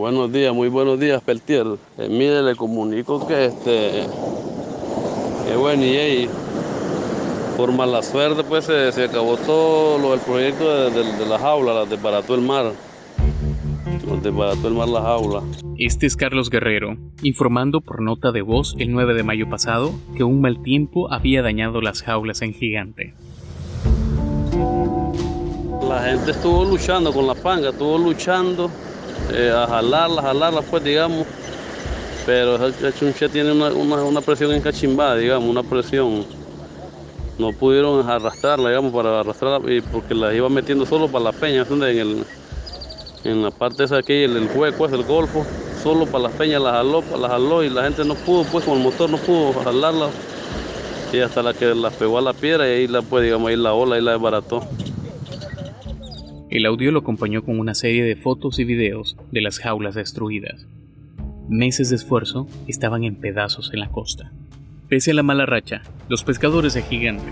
Buenos días, muy buenos días, Peltier. Eh, mire, le comunico que este, que bueno, y ahí, por mala suerte, pues se, se acabó todo lo del proyecto de, de, de la jaula, las desbarató el mar. Desbarató el mar la jaula. Este es Carlos Guerrero, informando por nota de voz el 9 de mayo pasado que un mal tiempo había dañado las jaulas en Gigante. La gente estuvo luchando con la panga, estuvo luchando eh, a jalarla, jalarla, pues digamos. Pero el chunche tiene una, una, una presión encachimbada, digamos, una presión. No pudieron arrastrarla, digamos, para arrastrarla, porque la iba metiendo solo para la peña, ¿entiendes? En, el, en la parte esa aquí, el, el hueco, es el golfo, solo para las peñas la jaló, la jaló y la gente no pudo, pues con el motor no pudo jalarla. Y hasta la que la pegó a la piedra y ahí la, pues, digamos, ahí la ola, ahí la desbarató. El audio lo acompañó con una serie de fotos y videos de las jaulas destruidas. Meses de esfuerzo estaban en pedazos en la costa. Pese a la mala racha, los pescadores de Gigante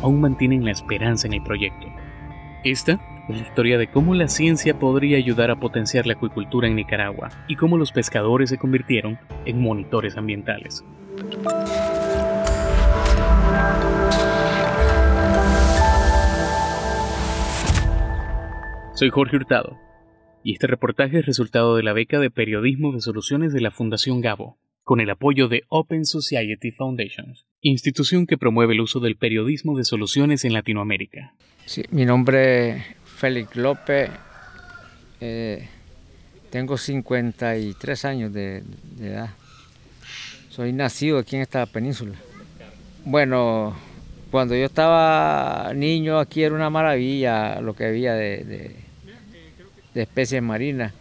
aún mantienen la esperanza en el proyecto. Esta es la historia de cómo la ciencia podría ayudar a potenciar la acuicultura en Nicaragua y cómo los pescadores se convirtieron en monitores ambientales. Soy Jorge Hurtado y este reportaje es resultado de la beca de Periodismo de Soluciones de la Fundación Gabo, con el apoyo de Open Society Foundation, institución que promueve el uso del periodismo de soluciones en Latinoamérica. Sí, mi nombre es Félix López, eh, tengo 53 años de, edad, soy nacido aquí en esta península. Bueno, cuando yo estaba niño aquí era una maravilla lo que había de, de especies marinas.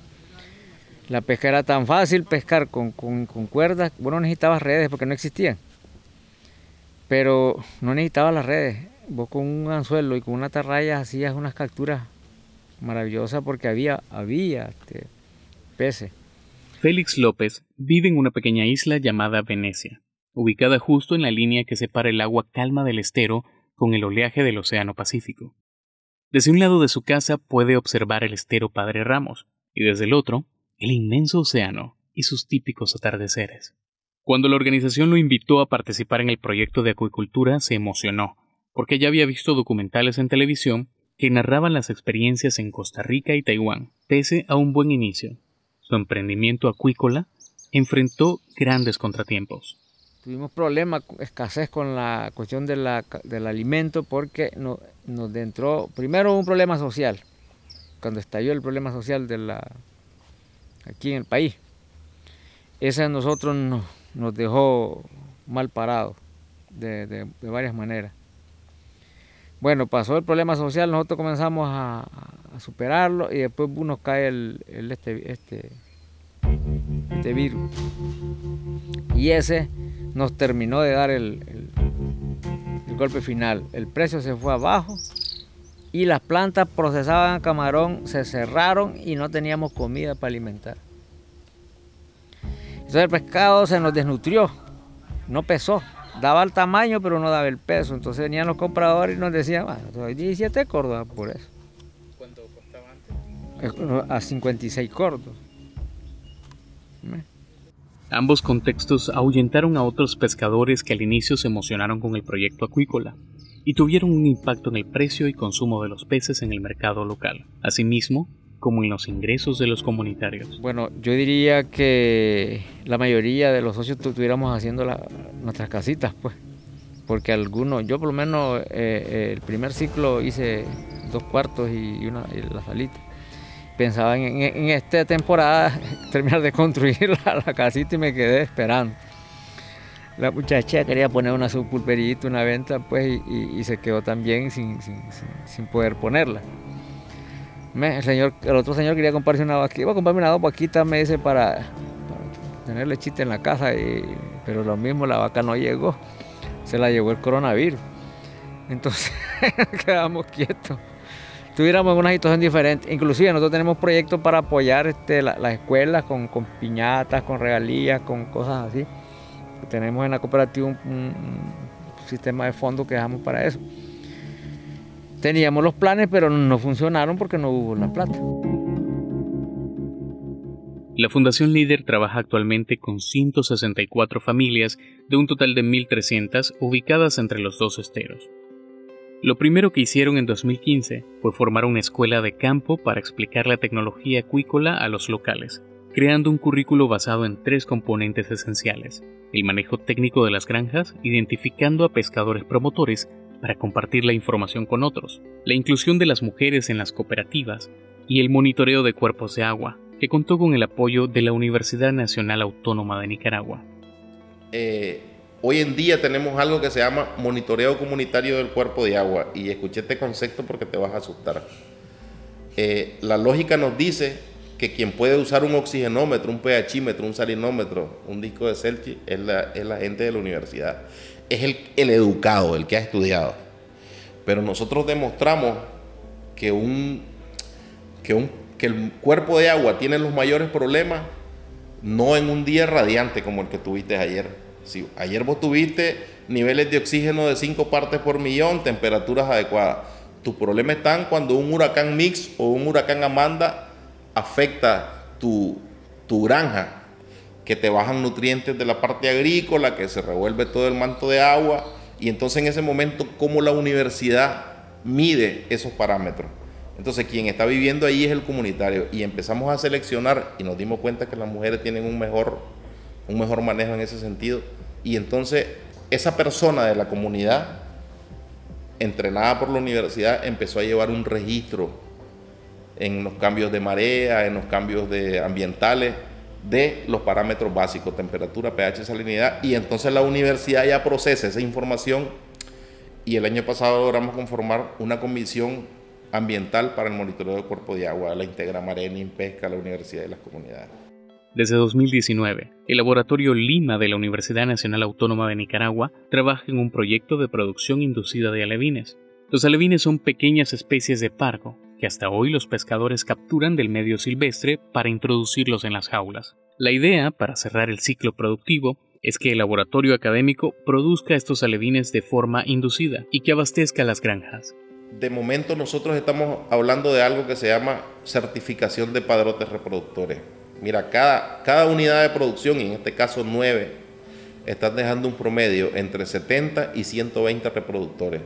La pesca era tan fácil, pescar con, con, con cuerdas, bueno, no necesitabas redes porque no existían. Pero no necesitabas las redes. Vos con un anzuelo y con una atarraya hacías unas capturas maravillosas porque había, había este, peces. Félix López vive en una pequeña isla llamada Venecia, ubicada justo en la línea que separa el agua calma del estero con el oleaje del Océano Pacífico. Desde un lado de su casa puede observar el estero Padre Ramos y desde el otro el inmenso océano y sus típicos atardeceres. Cuando la organización lo invitó a participar en el proyecto de acuicultura se emocionó, porque ya había visto documentales en televisión que narraban las experiencias en Costa Rica y Taiwán. Pese a un buen inicio, su emprendimiento acuícola enfrentó grandes contratiempos. Tuvimos problemas, escasez con la cuestión del alimento porque no, nos entró primero un problema social, cuando estalló el problema social de la, aquí en el país. Ese a nosotros nos, dejó mal parados de, de, varias maneras. Bueno, pasó el problema social, nosotros comenzamos a, superarlo y después nos cae el, este, este, este virus. Y ese nos terminó de dar el, golpe final. El precio se fue abajo y las plantas procesaban camarón se cerraron y no teníamos comida para alimentar. Entonces el pescado se nos desnutrió, no pesó. Daba el tamaño, pero no daba el peso. Entonces venían los compradores y nos decían, bueno, hay 17 cordos por eso. ¿Cuánto costaba antes? A 56 cordos. Ambos contextos ahuyentaron a otros pescadores que al inicio se emocionaron con el proyecto acuícola y tuvieron un impacto en el precio y consumo de los peces en el mercado local, asimismo como en los ingresos de los comunitarios. Bueno, yo diría que la mayoría de los socios estuviéramos haciendo la, nuestras casitas, pues, porque algunos, yo por lo menos eh, eh, el primer ciclo hice dos cuartos y, una, y la salita pensaba en, en, esta temporada terminar de construir la, casita y me quedé esperando. La muchacha quería poner una subpulperita, una venta, pues, y, se quedó también sin, sin, sin, poder ponerla. El, señor, el otro señor quería comprarse una vaquita, iba a comprarme una dos vaquitas, me dice, para, para tener lechita en la casa, y, pero lo mismo, la vaca no llegó, se la llevó el coronavirus. Entonces quedamos quietos estuviéramos en una situación diferente. Inclusive nosotros tenemos proyectos para apoyar este, las la escuelas con, con, piñatas, con regalías, con cosas así. Tenemos en la cooperativa un, un, un sistema de fondos que dejamos para eso. Teníamos los planes, pero no funcionaron porque no hubo la plata. La Fundación Líder trabaja actualmente con 164 familias de un total de 1.300 ubicadas entre los dos esteros. Lo primero que hicieron en 2015 fue formar una escuela de campo para explicar la tecnología acuícola a los locales, creando un currículo basado en tres componentes esenciales, el manejo técnico de las granjas, identificando a pescadores promotores para compartir la información con otros, la inclusión de las mujeres en las cooperativas y el monitoreo de cuerpos de agua, que contó con el apoyo de la Universidad Nacional Autónoma de Nicaragua. Eh, hoy en día tenemos algo que se llama monitoreo comunitario del cuerpo de agua y escuché este concepto porque te vas a asustar. Eh, la lógica nos dice que quien puede usar un oxigenómetro, un pHímetro, un salinómetro, un disco de Celsius es la, gente de la universidad. Es el, educado, el que ha estudiado. Pero nosotros demostramos que el cuerpo de agua tiene los mayores problemas, no en un día radiante como el que tuviste ayer. Si ayer vos tuviste niveles de oxígeno de 5 partes por millón, temperaturas adecuadas. Tus problemas están cuando un huracán Mix o un huracán Amanda afecta tu, tu granja, que te bajan nutrientes de la parte agrícola, que se revuelve todo el manto de agua. Y entonces en ese momento, ¿cómo la universidad mide esos parámetros? Entonces quien está viviendo ahí es el comunitario y empezamos a seleccionar y nos dimos cuenta que las mujeres tienen un mejor, un mejor manejo en ese sentido. Y entonces esa persona de la comunidad, entrenada por la universidad, empezó a llevar un registro en los cambios de marea, en los cambios de ambientales, de los parámetros básicos, temperatura, pH, salinidad, y entonces la universidad ya procesa esa información y el año pasado logramos conformar una comisión ambiental para el monitoreo del cuerpo de agua, la integra Marena, Pesca, la Universidad de las Comunidades. Desde 2019, el Laboratorio Lima de la Universidad Nacional Autónoma de Nicaragua trabaja en un proyecto de producción inducida de alevines. Los alevines son pequeñas especies de pargo que hasta hoy los pescadores capturan del medio silvestre para introducirlos en las jaulas. La idea, para cerrar el ciclo productivo, es que el laboratorio académico produzca estos alevines de forma inducida y que abastezca las granjas de momento nosotros estamos hablando de algo que se llama certificación de padrotes reproductores. Mira, cada, cada unidad de producción, en este caso nueve, están dejando un promedio entre 70 y 120 reproductores.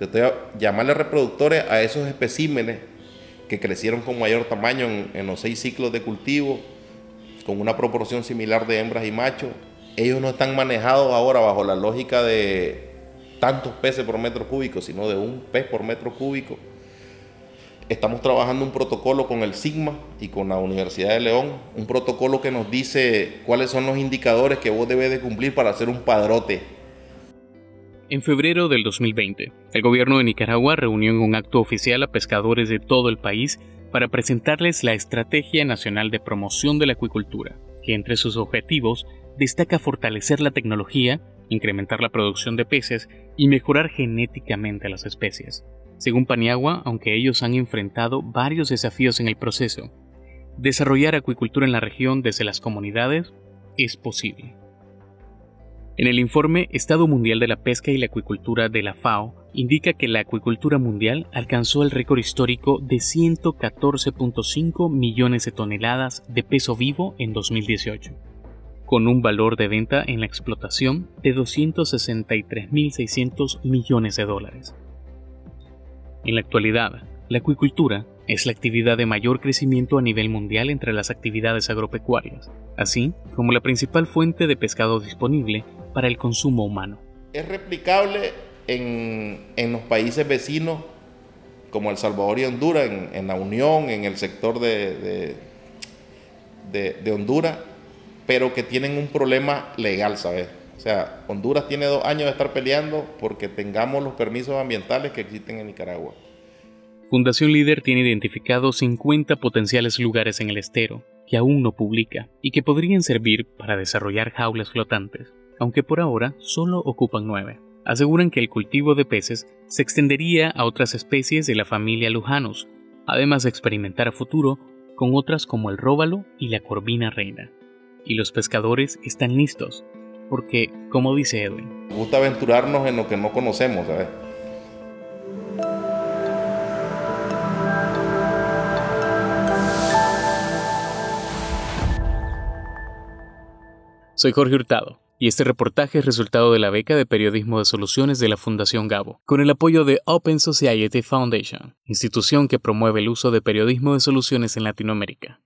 A llamarle reproductores a esos especímenes que crecieron con mayor tamaño en los seis ciclos de cultivo, con una proporción similar de hembras y machos. Ellos no están manejados ahora bajo la lógica de tantos peces por metro cúbico, sino de un pez por metro cúbico. Estamos trabajando un protocolo con el Sigma y con la Universidad de León, un protocolo que nos dice cuáles son los indicadores que vos debes de cumplir para hacer un padrote. En febrero del 2020, el gobierno de Nicaragua reunió en un acto oficial a pescadores de todo el país para presentarles la Estrategia Nacional de Promoción de la Acuicultura, que entre sus objetivos destaca fortalecer la tecnología incrementar la producción de peces y mejorar genéticamente las especies. Según Paniagua, aunque ellos han enfrentado varios desafíos en el proceso, desarrollar acuicultura en la región desde las comunidades es posible. En el informe Estado Mundial de la Pesca y la Acuicultura de la FAO indica que la acuicultura mundial alcanzó el récord histórico de 114.5 millones de toneladas de peso vivo en 2018 con un valor de venta en la explotación de 263.600 millones de dólares. En la actualidad, la acuicultura es la actividad de mayor crecimiento a nivel mundial entre las actividades agropecuarias, así como la principal fuente de pescado disponible para el consumo humano. Es replicable en, los países vecinos como El Salvador y Honduras, en, la Unión, en el sector de, de Honduras, pero que tienen un problema legal, ¿sabes? O sea, Honduras tiene dos años de estar peleando porque tengamos los permisos ambientales que existen en Nicaragua. Fundación Líder tiene identificados 50 potenciales lugares en el estero que aún no publica y que podrían servir para desarrollar jaulas flotantes, aunque por ahora solo ocupan nueve. Aseguran que el cultivo de peces se extendería a otras especies de la familia Lujanus, además de experimentar a futuro con otras como el róbalo y la corvina reina y los pescadores están listos, porque, como dice Edwin, Me gusta aventurarnos en lo que no conocemos, ¿sabes? Soy Jorge Hurtado y este reportaje es resultado de la beca de periodismo de soluciones de la Fundación Gabo, con el apoyo de Open Society Foundation, institución que promueve el uso de periodismo de soluciones en Latinoamérica.